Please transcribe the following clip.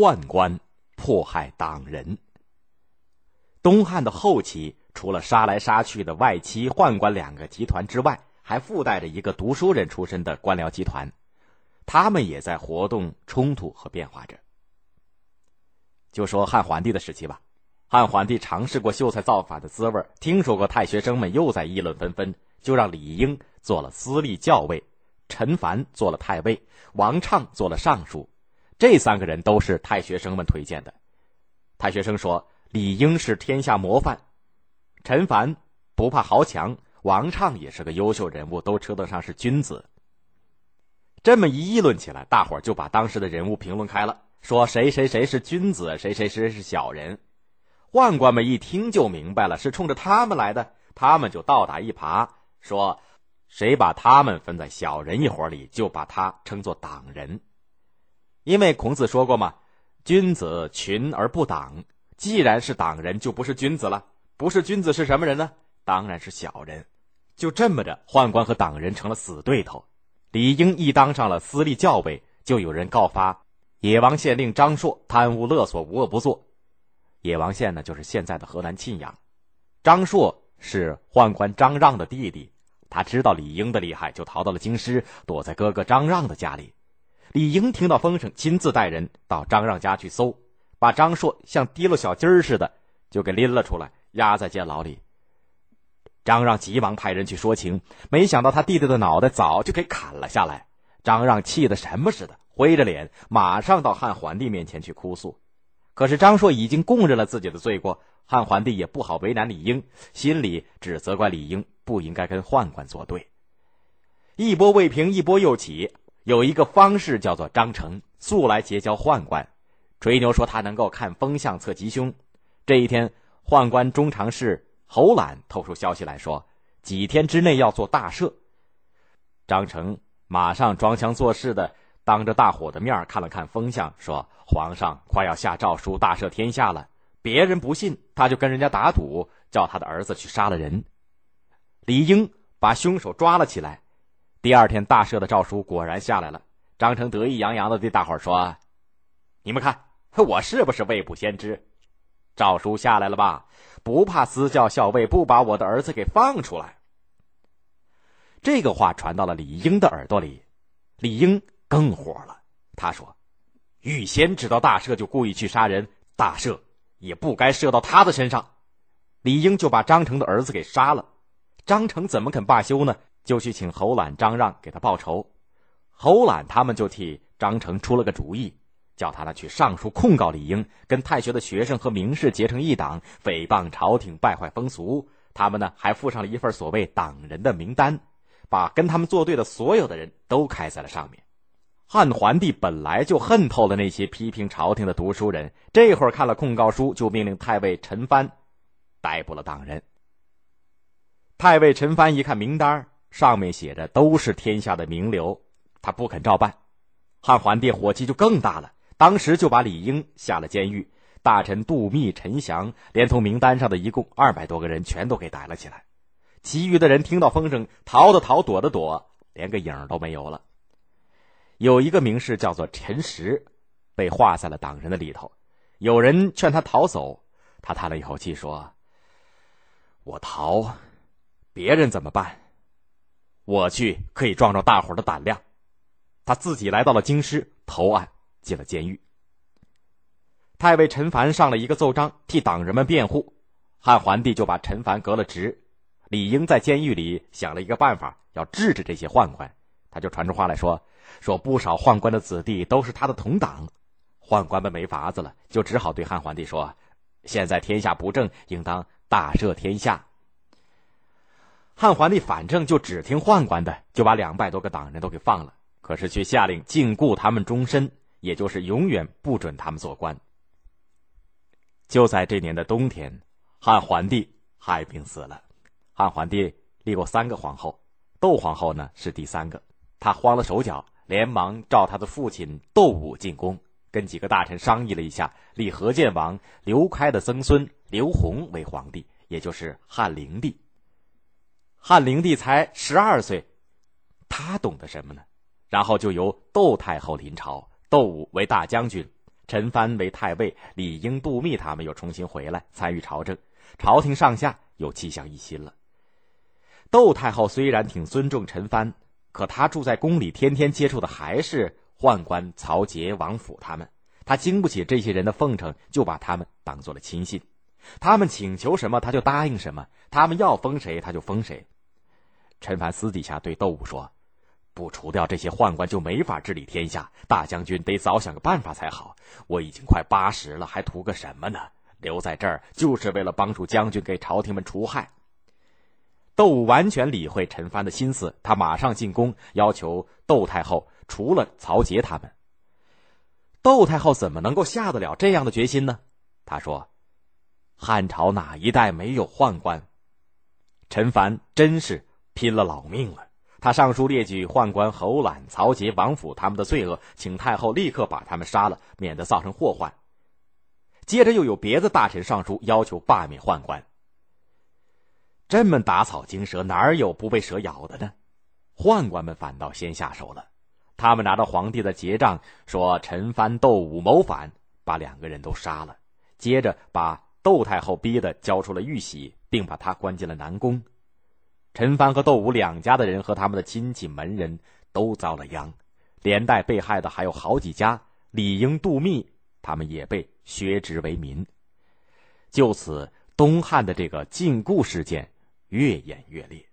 宦官迫害党人。东汉的后期，除了杀来杀去的外戚、宦官两个集团之外，还附带着一个读书人出身的官僚集团，他们也在活动、冲突和变化着。就说汉桓帝的时期吧，汉桓帝尝试过秀才造反的滋味，听说过太学生们又在议论纷纷，就让李英做了司隶校尉，陈蕃做了太尉，王畅做了尚书。这三个人都是太学生们推荐的。太学生说。李英是天下模范，陈凡不怕豪强，王畅也是个优秀人物，都称得上是君子。这么一议论起来，大伙儿就把当时的人物评论开了，说谁谁谁是君子，谁谁谁是小人。宦官们一听就明白了，是冲着他们来的，他们就倒打一耙，说谁把他们分在小人一伙里，就把他称作党人。因为孔子说过嘛，君子群而不党。既然是党人，就不是君子了。不是君子是什么人呢？当然是小人。就这么着，宦官和党人成了死对头。李英一当上了司隶校尉，就有人告发野王县令张硕贪污勒索、无恶不作。野王县呢，就是现在的河南沁阳。张硕是宦官张让的弟弟，他知道李英的厉害，就逃到了京师，躲在哥哥张让的家里。李英听到风声，亲自带人到张让家去搜。把张硕像提了小鸡儿似的，就给拎了出来，压在监牢里。张让急忙派人去说情，没想到他弟弟的脑袋早就给砍了下来。张让气得什么似的，灰着脸，马上到汉桓帝面前去哭诉。可是张硕已经供认了自己的罪过，汉桓帝也不好为难李英，心里只责怪李英不应该跟宦官作对。一波未平，一波又起。有一个方士叫做张成，素来结交宦官。吹牛说他能够看风向测吉凶。这一天，宦官中常侍侯览透出消息来说，几天之内要做大赦。张成马上装腔作势的当着大伙的面看了看风向，说：“皇上快要下诏书大赦天下了。”别人不信，他就跟人家打赌，叫他的儿子去杀了人。李英把凶手抓了起来。第二天，大赦的诏书果然下来了。张成得意洋洋的对大伙说：“你们看。”我是不是未卜先知？诏书下来了吧？不怕私教校尉不把我的儿子给放出来。这个话传到了李英的耳朵里，李英更火了。他说：“预先知道大赦就故意去杀人，大赦也不该射到他的身上。”李英就把张成的儿子给杀了。张成怎么肯罢休呢？就去请侯览、张让给他报仇。侯览他们就替张成出了个主意。叫他呢去上书控告李英，跟太学的学生和名士结成一党，诽谤朝廷，败坏风俗。他们呢还附上了一份所谓党人的名单，把跟他们作对的所有的人都开在了上面。汉桓帝本来就恨透了那些批评朝廷的读书人，这会儿看了控告书，就命令太尉陈蕃逮捕了党人。太尉陈蕃一看名单，上面写着都是天下的名流，他不肯照办。汉桓帝火气就更大了。当时就把李英下了监狱，大臣杜密、陈祥，连同名单上的一共二百多个人，全都给逮了起来。其余的人听到风声，逃的逃，躲的躲，连个影都没有了。有一个名士叫做陈实，被划在了党人的里头。有人劝他逃走，他叹了一口气说：“我逃，别人怎么办？我去可以壮壮大伙的胆量。”他自己来到了京师投案。进了监狱。太尉陈凡上了一个奏章，替党人们辩护。汉桓帝就把陈凡革了职。李英在监狱里想了一个办法，要治治这些宦官。他就传出话来说：“说不少宦官的子弟都是他的同党。”宦官们没法子了，就只好对汉桓帝说：“现在天下不正，应当大赦天下。”汉桓帝反正就只听宦官的，就把两百多个党人都给放了，可是却下令禁锢他们终身。也就是永远不准他们做官。就在这年的冬天，汉桓帝害病死了。汉桓帝立过三个皇后，窦皇后呢是第三个。他慌了手脚，连忙召他的父亲窦武进宫，跟几个大臣商议了一下，立何建王刘开的曾孙刘宏为皇帝，也就是汉灵帝。汉灵帝才十二岁，他懂得什么呢？然后就由窦太后临朝。窦武为大将军，陈蕃为太尉，李英、杜密他们又重新回来参与朝政，朝廷上下又气象一新了。窦太后虽然挺尊重陈蕃，可她住在宫里，天天接触的还是宦官曹节、王府他们，她经不起这些人的奉承，就把他们当做了亲信。他们请求什么，他就答应什么；他们要封谁，他就封谁。陈凡私底下对窦武说：“不除掉这些宦官，就没法治理天下。大将军得早想个办法才好。我已经快八十了，还图个什么呢？留在这儿就是为了帮助将军给朝廷们除害。”窦武完全理会陈蕃的心思，他马上进宫，要求窦太后除了曹节他们。窦太后怎么能够下得了这样的决心呢？他说。汉朝哪一代没有宦官？陈凡真是拼了老命了。他上书列举宦官侯览、曹节、王府他们的罪恶，请太后立刻把他们杀了，免得造成祸患。接着又有别的大臣上书要求罢免宦官。这么打草惊蛇，哪有不被蛇咬的呢？宦官们反倒先下手了。他们拿着皇帝的结账，说陈蕃、窦武谋反，把两个人都杀了。接着把。窦太后逼的交出了玉玺，并把他关进了南宫。陈蕃和窦武两家的人和他们的亲戚门人都遭了殃，连带被害的还有好几家。李应、杜密他们也被削职为民。就此，东汉的这个禁锢事件越演越烈。